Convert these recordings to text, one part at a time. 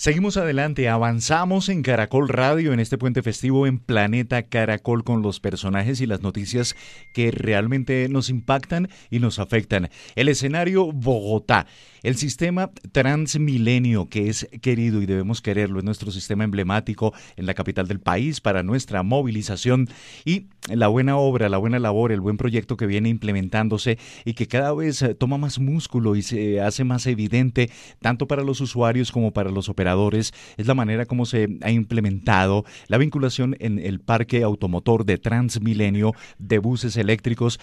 Seguimos adelante, avanzamos en Caracol Radio en este puente festivo en Planeta Caracol con los personajes y las noticias que realmente nos impactan y nos afectan. El escenario Bogotá. El sistema Transmilenio, que es querido y debemos quererlo, es nuestro sistema emblemático en la capital del país para nuestra movilización. Y la buena obra, la buena labor, el buen proyecto que viene implementándose y que cada vez eh, toma más músculo y se hace más evidente tanto para los usuarios como para los operadores, es la manera como se ha implementado la vinculación en el parque automotor de Transmilenio de buses eléctricos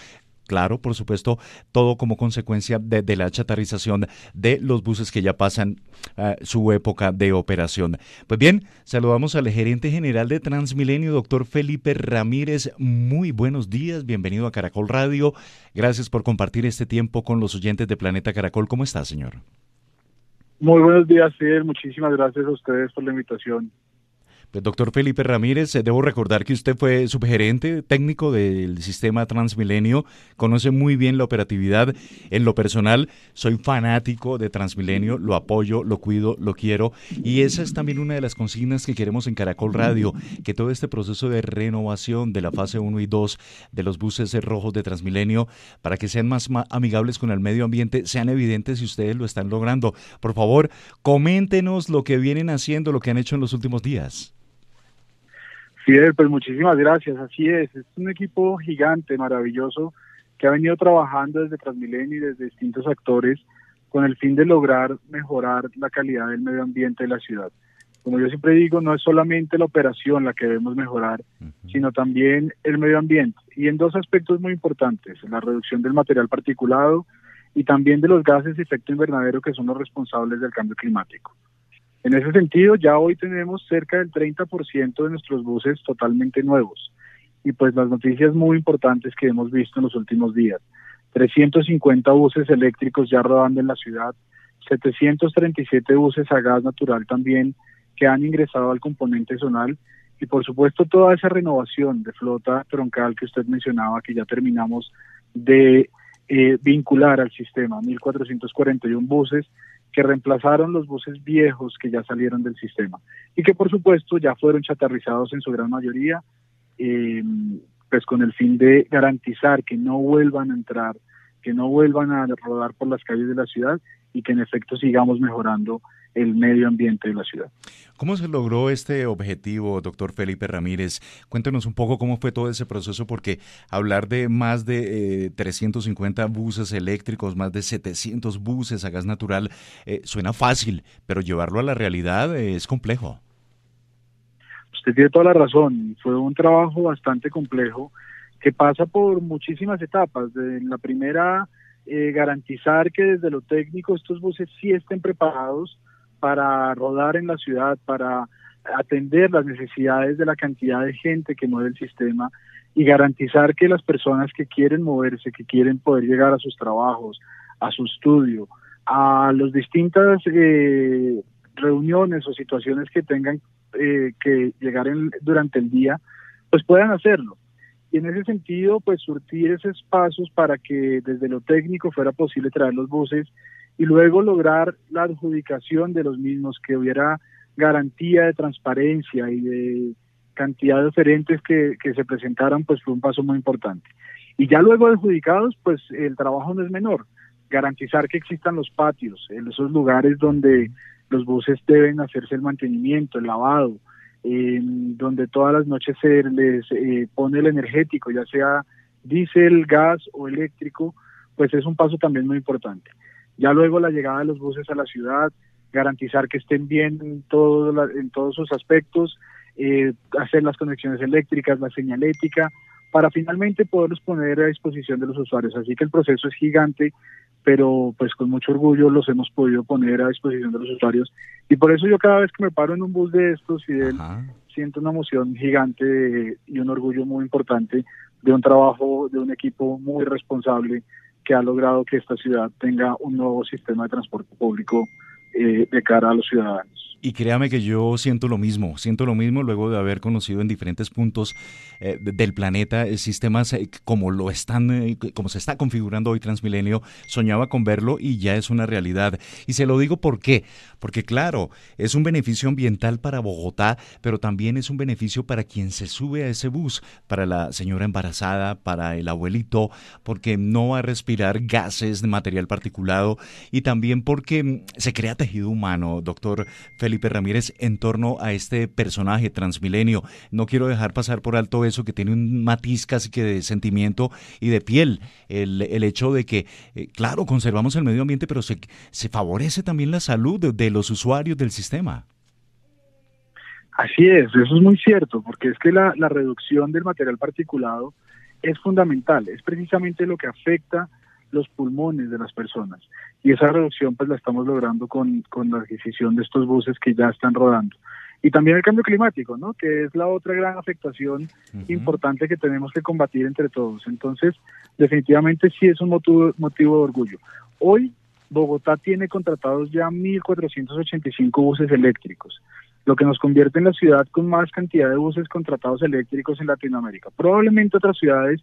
Claro, por supuesto, todo como consecuencia de, la chatarrización de los buses que ya pasan eh, su época de operación. Pues bien, saludamos al gerente general de Transmilenio, doctor Felipe Ramírez. Muy buenos días, bienvenido a Caracol Radio. Gracias por compartir este tiempo con los oyentes de Planeta Caracol. ¿Cómo está, señor? Muy buenos días, Fidel. Muchísimas gracias a ustedes por la invitación. Pues, doctor Felipe Ramírez, eh, debo recordar que usted fue subgerente técnico del sistema Transmilenio, conoce muy bien la operatividad. En lo personal, soy fanático de Transmilenio, lo apoyo, lo cuido, lo quiero. Y esa es también una de las consignas que queremos en Caracol Radio, que todo este proceso de renovación de la fase 1 y 2 de los buses rojos de Transmilenio, para que sean más amigables con el medio ambiente, sean evidentes si ustedes lo están logrando. Por favor, coméntenos lo que vienen haciendo, lo que han hecho en los últimos días. Fidel, pues muchísimas gracias. Así es, es un equipo gigante, maravilloso, que ha venido trabajando desde Transmilenio y desde distintos actores con el fin de lograr mejorar la calidad del medio ambiente de la ciudad. Como yo siempre digo, no es solamente la operación la que debemos mejorar, sino también el medio ambiente. Y en dos aspectos muy importantes, la reducción del material particulado y también de los gases de efecto invernadero que son los responsables del cambio climático. En ese sentido, ya hoy tenemos cerca del 30% de nuestros buses totalmente nuevos. Y pues las noticias muy importantes que hemos visto en los últimos días. 350 buses eléctricos ya rodando en la ciudad, 737 buses a gas natural también que han ingresado al componente zonal y por supuesto toda esa renovación de flota troncal que usted mencionaba que ya terminamos de eh, vincular al sistema, 1.441 buses que reemplazaron los buses viejos que ya salieron del sistema y que por supuesto ya fueron chatarrizados en su gran mayoría, eh, pues con el fin de garantizar que no vuelvan a entrar, que no vuelvan a rodar por las calles de la ciudad y que en efecto sigamos mejorando el medio ambiente de la ciudad. ¿Cómo se logró este objetivo, doctor Felipe Ramírez? Cuéntenos un poco cómo fue todo ese proceso, porque hablar de más de 350 eh, buses eléctricos, más de 700 buses a gas natural, eh, suena fácil, pero llevarlo a la realidad eh, es complejo. Usted tiene toda la razón, fue un trabajo bastante complejo que pasa por muchísimas etapas. De la primera, garantizar que desde lo técnico estos buses sí estén preparados para rodar en la ciudad, para atender las necesidades de la cantidad de gente que mueve el sistema y garantizar que las personas que quieren moverse, que quieren poder llegar a sus trabajos, a su estudio, a las distintas eh, reuniones o situaciones que tengan eh, que llegar durante el día, pues puedan hacerlo. Y en ese sentido, pues surtir esos pasos para que desde lo técnico fuera posible traer los buses y luego lograr la adjudicación de los mismos, que hubiera garantía de transparencia y de cantidad de oferentes que, se presentaran, pues fue un paso muy importante. Y ya luego adjudicados, pues el trabajo no es menor, garantizar que existan los patios, en esos lugares donde los buses deben hacerse el mantenimiento, el lavado, donde todas las noches se les eh, pone el energético, ya sea diésel, gas o eléctrico, pues es un paso también muy importante. Ya luego la llegada de los buses a la ciudad, garantizar que estén bien en, todo en todos sus aspectos, eh, hacer las conexiones eléctricas, la señalética, para finalmente poderlos poner a disposición de los usuarios. Así que el proceso es gigante, pero pues con mucho orgullo los hemos podido poner a disposición de los usuarios. Y por eso yo cada vez que me paro en un bus de estos y siento una emoción gigante y un orgullo muy importante de un trabajo de un equipo muy responsable que ha logrado que esta ciudad tenga un nuevo sistema de transporte público eh, de cara a los ciudadanos. Y créame que yo siento lo mismo, siento lo mismo luego de haber conocido en diferentes puntos eh, del planeta eh, sistemas como lo están, como se está configurando hoy Transmilenio. Soñaba con verlo y ya es una realidad. Y se lo digo por porque claro, es un beneficio ambiental para Bogotá, pero también es un beneficio para quien se sube a ese bus, para la señora embarazada, para el abuelito, porque no va a respirar gases de material particulado y también porque mm, se crea tejido humano, doctor. Felipe Ramírez en torno a este personaje transmilenio. No quiero dejar pasar por alto eso que tiene un matiz casi que de sentimiento y de piel. El, el hecho de que, eh, claro, conservamos el medio ambiente, pero se, se favorece también la salud de, los usuarios del sistema. Así es, eso es muy cierto, porque es que la, la reducción del material particulado es fundamental, es precisamente lo que afecta los pulmones de las personas. Y esa reducción pues la estamos logrando con, la adquisición de estos buses que ya están rodando. Y también el cambio climático, ¿no? Que es la otra gran afectación importante que tenemos que combatir entre todos. Entonces, definitivamente sí es un motivo, motivo de orgullo. Hoy Bogotá tiene contratados ya 1.485 buses eléctricos, lo que nos convierte en la ciudad con más cantidad de buses contratados eléctricos en Latinoamérica. Probablemente otras ciudades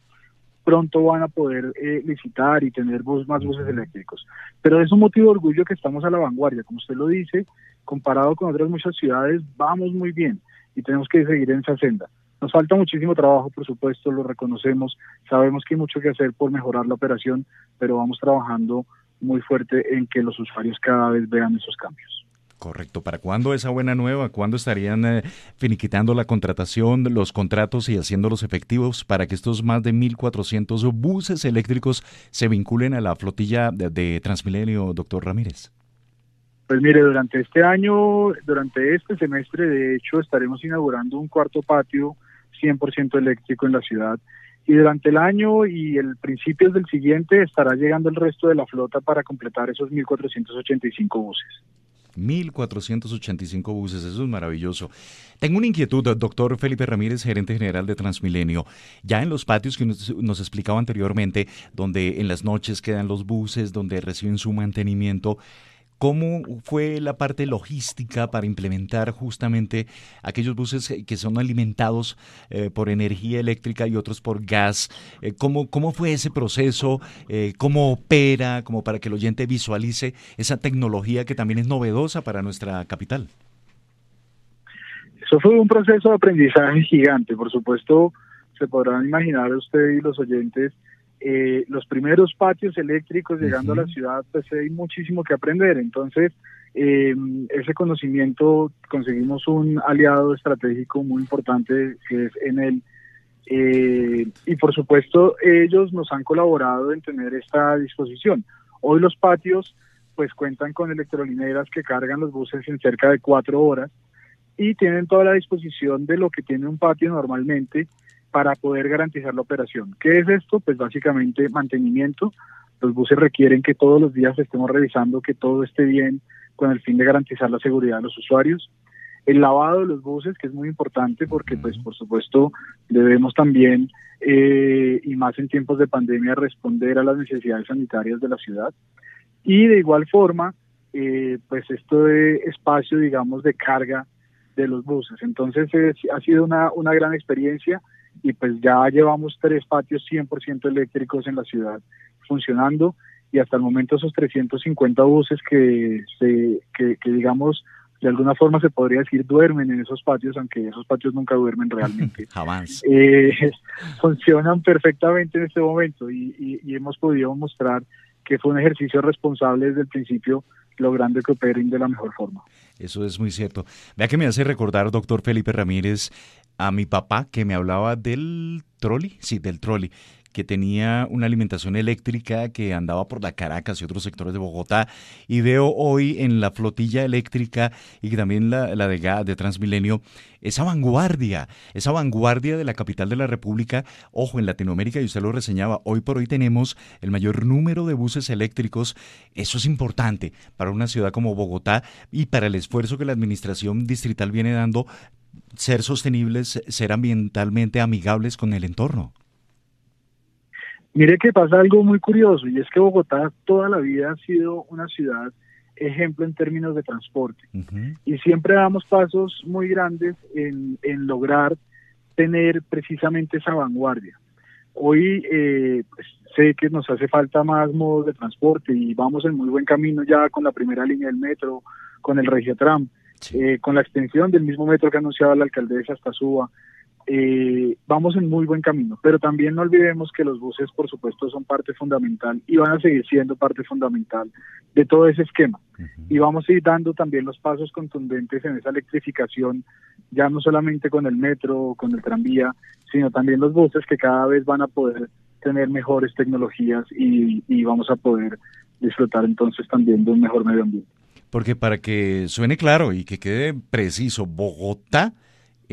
pronto van a poder eh, licitar y tener más buses eléctricos. Pero es un motivo de orgullo que estamos a la vanguardia, como usted lo dice, comparado con otras muchas ciudades, vamos muy bien y tenemos que seguir en esa senda. Nos falta muchísimo trabajo, por supuesto, lo reconocemos, sabemos que hay mucho que hacer por mejorar la operación, pero vamos trabajando muy fuerte en que los usuarios cada vez vean esos cambios. Correcto. ¿Para cuándo esa buena nueva? ¿Cuándo estarían eh, finiquitando la contratación, los contratos y haciéndolos efectivos para que estos más de 1.400 buses eléctricos se vinculen a la flotilla de, Transmilenio, doctor Ramírez? Pues mire, durante este año, durante este semestre, de hecho, estaremos inaugurando un cuarto patio 100% eléctrico en la ciudad. Y durante el año y el principio del siguiente estará llegando el resto de la flota para completar esos 1.485 buses. 1.485 buses, eso es maravilloso. Tengo una inquietud, doctor Felipe Ramírez, gerente general de Transmilenio. Ya en los patios que nos, nos, explicaba anteriormente, donde en las noches quedan los buses, donde reciben su mantenimiento, ¿Cómo fue la parte logística para implementar justamente aquellos buses que son alimentados eh, por energía eléctrica y otros por gas? Eh, ¿cómo, ¿Cómo fue ese proceso? Eh, ¿Cómo opera? Como para que el oyente visualice esa tecnología que también es novedosa para nuestra capital. Eso fue un proceso de aprendizaje gigante. Por supuesto, se podrán imaginar usted y los oyentes eh, los primeros patios eléctricos llegando a la ciudad, pues hay muchísimo que aprender. Entonces, eh, ese conocimiento conseguimos un aliado estratégico muy importante que es en el eh, y por supuesto ellos nos han colaborado en tener esta disposición. Hoy los patios pues cuentan con electrolineras que cargan los buses en cerca de cuatro horas y tienen toda la disposición de lo que tiene un patio normalmente para poder garantizar la operación. ¿Qué es esto? Pues básicamente mantenimiento. Los buses requieren que todos los días estemos revisando que todo esté bien con el fin de garantizar la seguridad de los usuarios. El lavado de los buses, que es muy importante porque, pues, por supuesto, debemos también, eh, y más en tiempos de pandemia, responder a las necesidades sanitarias de la ciudad. Y de igual forma, eh, pues, esto de espacio, digamos, de carga de los buses. Entonces, ha sido una, una gran experiencia y pues ya llevamos tres patios 100% eléctricos en la ciudad funcionando y hasta el momento esos 350 buses que, se, que, digamos de alguna forma se podría decir duermen en esos patios, aunque esos patios nunca duermen realmente. Jamás. Eh, funcionan perfectamente en este momento y, y, hemos podido mostrar que fue un ejercicio responsable desde el principio, logrando que operen de la mejor forma. Eso es muy cierto. Vea que me hace recordar, doctor Felipe Ramírez, a mi papá que me hablaba del trolley, sí, del trolley que tenía una alimentación eléctrica que andaba por la Caracas y otros sectores de Bogotá. Y veo hoy en la flotilla eléctrica y también la, la de, de Transmilenio esa vanguardia, esa vanguardia de la capital de la República. Ojo, en Latinoamérica, y usted lo reseñaba, hoy por hoy tenemos el mayor número de buses eléctricos. Eso es importante para una ciudad como Bogotá y para el esfuerzo que la administración distrital viene dando ser sostenibles, ser ambientalmente amigables con el entorno. Mire que pasa algo muy curioso y es que Bogotá toda la vida ha sido una ciudad ejemplo en términos de transporte y siempre damos pasos muy grandes en, lograr tener precisamente esa vanguardia. Hoy eh, pues, sé que nos hace falta más modos de transporte y vamos en muy buen camino ya con la primera línea del metro, con el Regiotram, eh, con la extensión del mismo metro que ha anunciado la alcaldesa hasta Suba, eh, vamos en muy buen camino, pero también no olvidemos que los buses, por supuesto, son parte fundamental y van a seguir siendo parte fundamental de todo ese esquema. Y vamos a ir dando también los pasos contundentes en esa electrificación, ya no solamente con el metro, con el tranvía, sino también los buses que cada vez van a poder tener mejores tecnologías y, y vamos a poder disfrutar entonces también de un mejor medio ambiente. Porque para que suene claro y que quede preciso, Bogotá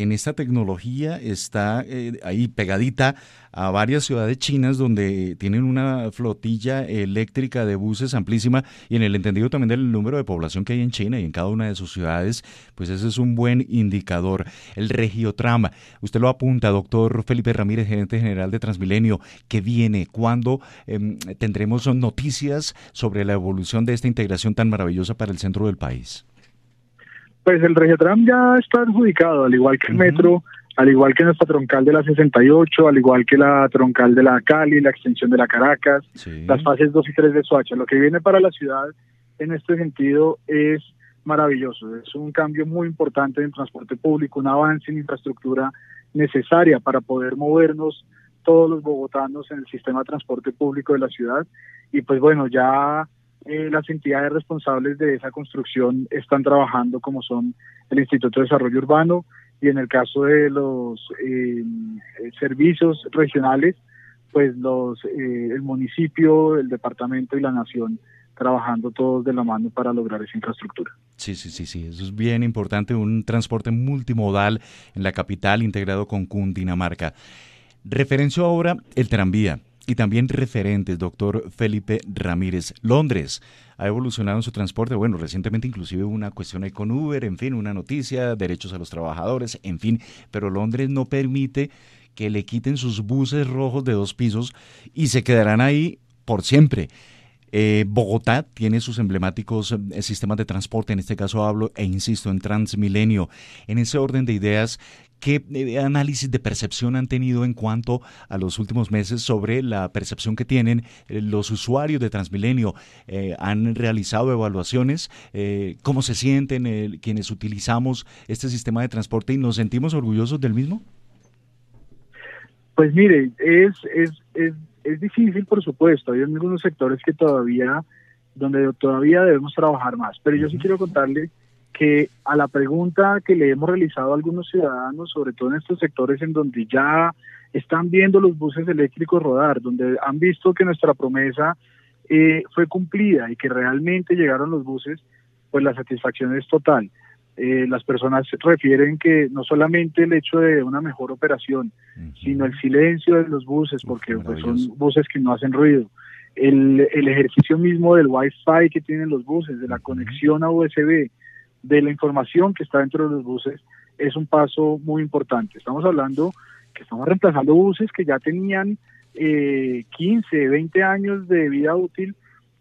en esta tecnología está eh, ahí pegadita a varias ciudades chinas donde tienen una flotilla eléctrica de buses amplísima y en el entendido también del número de población que hay en China y en cada una de sus ciudades, pues ese es un buen indicador. El regiotrama, usted lo apunta, doctor Felipe Ramírez, gerente general de Transmilenio, ¿qué viene? ¿Cuándo em, tendremos noticias sobre la evolución de esta integración tan maravillosa para el centro del país? Pues el Regiotram ya está adjudicado, al igual que el metro, al igual que nuestra troncal de la 68, al igual que la troncal de la Cali, la extensión de la Caracas, las fases 2 y 3 de Soacha. Lo que viene para la ciudad en este sentido es maravilloso. Es un cambio muy importante en transporte público, un avance en infraestructura necesaria para poder movernos todos los bogotanos en el sistema de transporte público de la ciudad. Y pues bueno, ya eh, las entidades responsables de esa construcción están trabajando como son el Instituto de Desarrollo Urbano y en el caso de los eh, servicios regionales, pues los eh, el municipio, el departamento y la nación trabajando todos de la mano para lograr esa infraestructura. Sí, sí, sí, sí, eso es bien importante, un transporte multimodal en la capital integrado con Cundinamarca. Referencio ahora el tranvía y también referentes, doctor Felipe Ramírez. Londres ha evolucionado en su transporte, bueno, recientemente inclusive una cuestión ahí con Uber, en fin, una noticia, derechos a los trabajadores, en fin, pero Londres no permite que le quiten sus buses rojos de dos pisos y se quedarán ahí por siempre. Eh, Bogotá tiene sus emblemáticos eh, sistemas de transporte, en este caso hablo e insisto en Transmilenio. En ese orden de ideas, ¿qué eh, análisis de percepción han tenido en cuanto a los últimos meses sobre la percepción que tienen los usuarios de Transmilenio? ¿Han realizado evaluaciones? ¿Cómo se sienten quienes utilizamos este sistema de transporte y nos sentimos orgullosos del mismo? Pues mire, es, es es difícil, por supuesto, hay algunos sectores que todavía, donde todavía debemos trabajar más, pero yo sí quiero contarle que a la pregunta que le hemos realizado a algunos ciudadanos, sobre todo en estos sectores en donde ya están viendo los buses eléctricos rodar, donde han visto que nuestra promesa eh, fue cumplida y que realmente llegaron los buses, pues la satisfacción es total. Eh, las personas refieren que no solamente el hecho de una mejor operación, sino el silencio de los buses, porque pues, son buses que no hacen ruido. El, el, ejercicio mismo del Wi-Fi que tienen los buses, de la conexión a USB, de la información que está dentro de los buses, es un paso muy importante. Estamos hablando que estamos reemplazando buses que ya tenían eh, 15, 20 años de vida útil,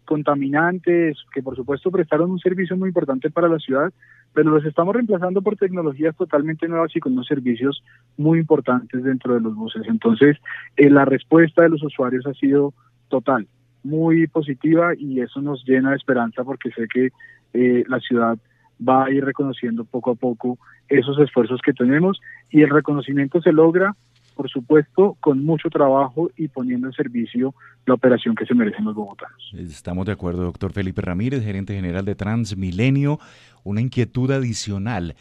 contaminantes, que por supuesto prestaron un servicio muy importante para la ciudad, pero los estamos reemplazando por tecnologías totalmente nuevas y con unos servicios muy importantes dentro de los buses. Entonces, eh, la respuesta de los usuarios ha sido total, muy positiva y eso nos llena de esperanza porque sé que eh, la ciudad va a ir reconociendo poco a poco esos esfuerzos que tenemos y el reconocimiento se logra por supuesto, con mucho trabajo y poniendo en servicio la operación que se merecen los bogotanos. Estamos de acuerdo, doctor Felipe Ramírez, gerente general de Transmilenio. Una inquietud adicional.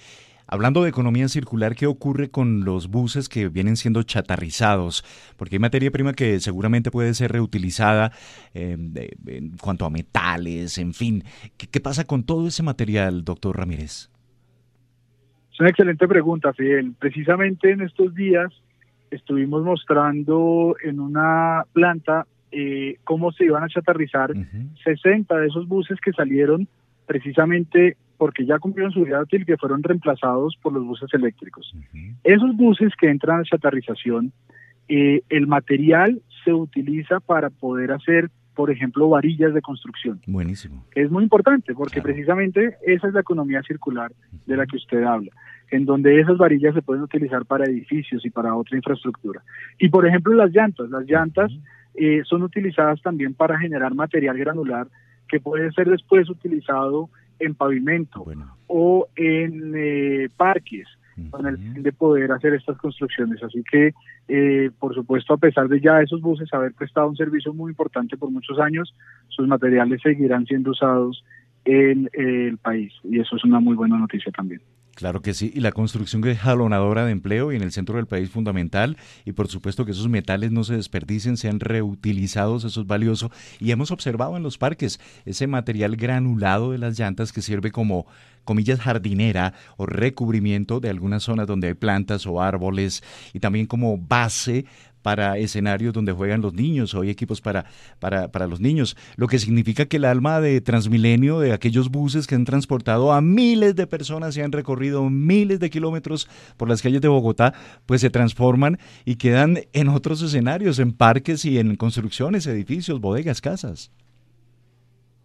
Hablando de economía circular, ¿qué ocurre con los buses que vienen siendo chatarrizados? Porque hay materia prima que seguramente puede ser reutilizada em, en cuanto a metales, en fin. ¿Qué, pasa con todo ese material, doctor Ramírez? Es una excelente pregunta, Fidel. Precisamente en estos días estuvimos mostrando en una planta eh, cómo se iban a chatarrizar 60 de esos buses que salieron precisamente porque ya cumplieron su vida útil que fueron reemplazados por los buses eléctricos. Esos buses que entran a chatarrización, eh, el material se utiliza para poder hacer, por ejemplo, varillas de construcción. Buenísimo. Es muy importante porque precisamente esa es la economía circular de la que usted habla, en donde esas varillas se pueden utilizar para edificios y para otra infraestructura. Y por ejemplo, las llantas, las llantas eh, son utilizadas también para generar material granular que puede ser después utilizado en pavimento o en eh, parques con el fin de poder hacer estas construcciones. Así que, eh, por supuesto, a pesar de ya esos buses haber prestado un servicio muy importante por muchos años, sus materiales seguirán siendo usados en el país y eso es una muy buena noticia también. Claro que sí, y la construcción es jalonadora de empleo y en el centro del país fundamental, y por supuesto que esos metales no se desperdicien, sean reutilizados, eso es valioso. Y hemos observado en los parques ese material granulado de las llantas que sirve como, comillas, jardinera o recubrimiento de algunas zonas donde hay plantas o árboles, y también como base para escenarios donde juegan los niños, o hay equipos para, para, para, los niños, lo que significa que el alma de Transmilenio, de aquellos buses que han transportado a miles de personas y han recorrido miles de kilómetros por las calles de Bogotá, pues se transforman y quedan en otros escenarios, en parques y en construcciones, edificios, bodegas, casas.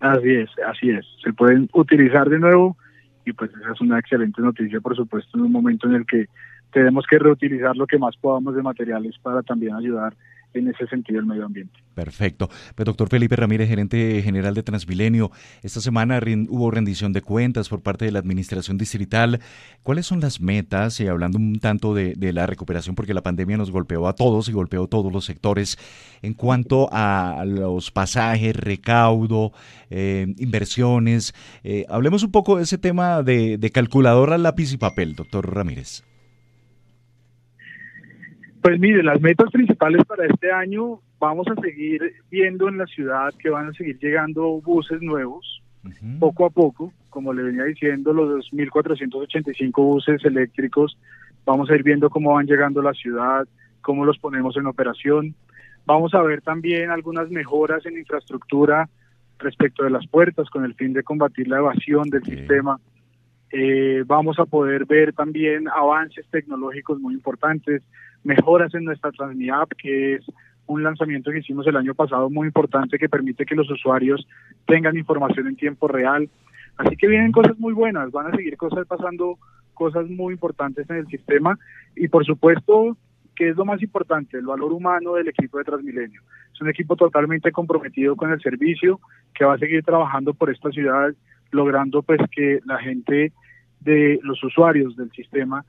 Así es, así es. Se pueden utilizar de nuevo y pues esa es una excelente noticia, por supuesto, en un momento en el que tenemos que reutilizar lo que más podamos de materiales para también ayudar en ese sentido el medio ambiente. Perfecto. Pues doctor Felipe Ramírez, gerente general de Transmilenio, esta semana hubo rendición de cuentas por parte de la Administración Distrital. ¿Cuáles son las metas? Y hablando un tanto de, la recuperación, porque la pandemia nos golpeó a todos y golpeó todos los sectores, en cuanto a los pasajes, recaudo, eh, inversiones. Eh, hablemos un poco de ese tema de, de calculadora, lápiz y papel, doctor Ramírez. Pues mire, las metas principales para este año vamos a seguir viendo en la ciudad que van a seguir llegando buses nuevos, poco a poco, como le venía diciendo, los 2.485 buses eléctricos, vamos a ir viendo cómo van llegando a la ciudad, cómo los ponemos en operación. Vamos a ver también algunas mejoras en infraestructura respecto de las puertas con el fin de combatir la evasión del sistema. Eh, vamos a poder ver también avances tecnológicos muy importantes mejoras en nuestra Transmi-App, que es un lanzamiento que hicimos el año pasado muy importante que permite que los usuarios tengan información en tiempo real. Así que vienen cosas muy buenas, van a seguir cosas pasando, cosas muy importantes en el sistema y por supuesto que es lo más importante, el valor humano del equipo de Transmilenio. Es un equipo totalmente comprometido con el servicio que va a seguir trabajando por esta ciudad, logrando pues que la gente de los usuarios del sistema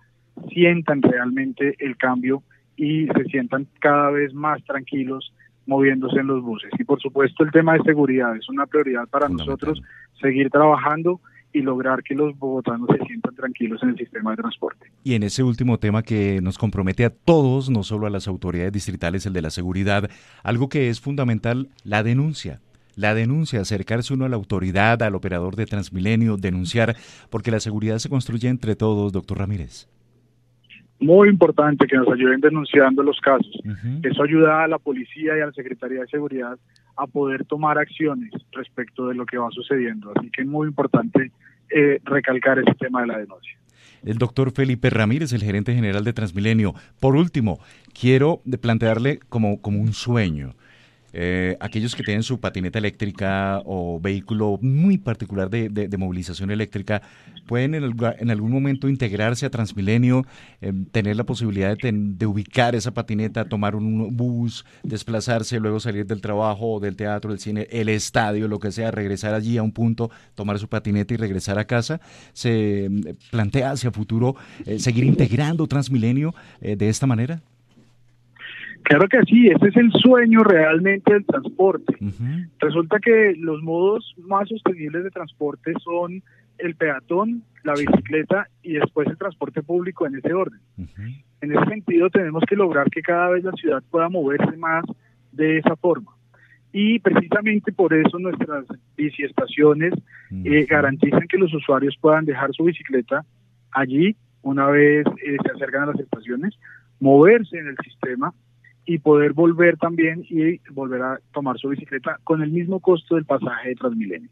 sientan realmente el cambio y se sientan cada vez más tranquilos moviéndose en los buses. Y por supuesto el tema de seguridad es una prioridad para nosotros seguir trabajando y lograr que los bogotanos se sientan tranquilos en el sistema de transporte. Y en ese último tema que nos compromete a todos, no solo a las autoridades distritales, el de la seguridad, algo que es fundamental, la denuncia. La denuncia, acercarse uno a la autoridad, al operador de Transmilenio, denunciar, porque la seguridad se construye entre todos, doctor Ramírez muy importante que nos ayuden denunciando los casos. Eso ayuda a la policía y a la Secretaría de Seguridad a poder tomar acciones respecto de lo que va sucediendo. Así que es muy importante eh, recalcar ese tema de la denuncia. El doctor Felipe Ramírez, el gerente general de Transmilenio. Por último, quiero plantearle como, como un sueño. Eh, aquellos que tienen su patineta eléctrica o vehículo muy particular de, movilización eléctrica pueden en, algún momento integrarse a Transmilenio, eh, tener la posibilidad de, ubicar esa patineta, tomar un bus, desplazarse, luego salir del trabajo del teatro, del cine, el estadio, lo que sea, regresar allí a un punto, tomar su patineta y regresar a casa. Se mm, plantea hacia futuro eh, seguir integrando Transmilenio de esta manera. Claro que sí, ese es el sueño realmente del transporte. Resulta que los modos más sostenibles de transporte son el peatón, la bicicleta y después el transporte público en ese orden. En ese sentido tenemos que lograr que cada vez la ciudad pueda moverse más de esa forma. Y precisamente por eso nuestras biciestaciones eh, garantizan que los usuarios puedan dejar su bicicleta allí una vez eh, se acercan a las estaciones, moverse en el sistema y poder volver también y volver a tomar su bicicleta con el mismo costo del pasaje de Transmilenio.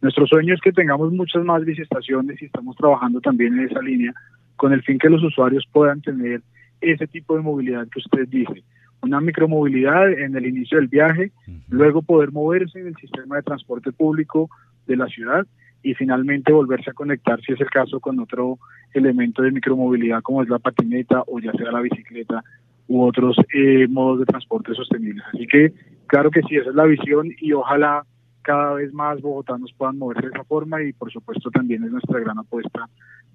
Nuestro sueño es que tengamos muchas más biciestaciones y estamos trabajando también en esa línea con el fin que los usuarios puedan tener ese tipo de movilidad que usted dice, una micromovilidad en el inicio del viaje, luego poder moverse en el sistema de transporte público de la ciudad y finalmente volverse a conectar, si es el caso, con otro elemento de micromovilidad como es la patineta o ya sea la bicicleta u otros eh, modos de transporte sostenibles. Así que claro que sí, esa es la visión y ojalá cada vez más bogotanos puedan moverse de esa forma y por supuesto también es nuestra gran apuesta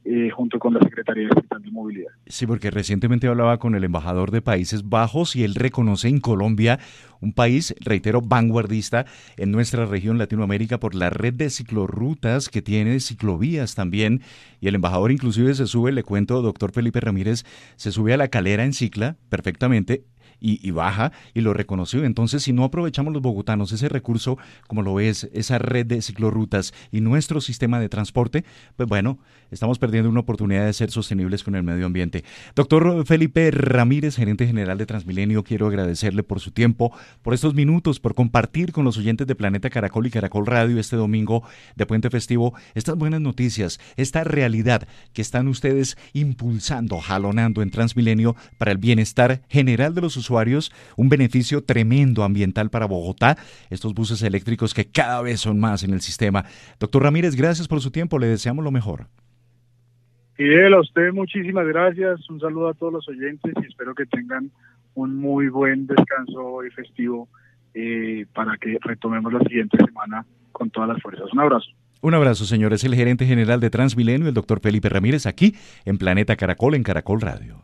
eh, junto con la Secretaría de Movilidad. Sí, porque recientemente hablaba con el embajador de Países Bajos y él reconoce en Colombia un país, reitero, vanguardista en nuestra región Latinoamérica por la red de ciclorrutas que tiene, ciclovías también. Y el embajador inclusive se sube, le cuento, doctor Felipe Ramírez, se sube a la calera en cicla perfectamente y, baja y lo reconoció. Entonces, si no aprovechamos los bogotanos ese recurso, como lo es esa red de ciclorrutas y nuestro sistema de transporte, pues bueno, estamos perdiendo una oportunidad de ser sostenibles con el medio ambiente. Doctor Felipe Ramírez, gerente general de Transmilenio, quiero agradecerle por su tiempo, por estos minutos, por compartir con los oyentes de Planeta Caracol y Caracol Radio este domingo de Puente Festivo estas buenas noticias, esta realidad que están ustedes impulsando, jalonando en Transmilenio para el bienestar general de los usuarios un beneficio tremendo ambiental para Bogotá, estos buses eléctricos que cada vez son más en el sistema. Doctor Ramírez, gracias por su tiempo, le deseamos lo mejor. Fidel, a usted muchísimas gracias, un saludo a todos los oyentes y espero que tengan un muy buen descanso y festivo eh, para que retomemos la siguiente semana con todas las fuerzas. Un abrazo. Un abrazo, señores. El gerente general de Transmilenio, el doctor Felipe Ramírez, aquí en Planeta Caracol, en Caracol Radio.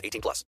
18 plus.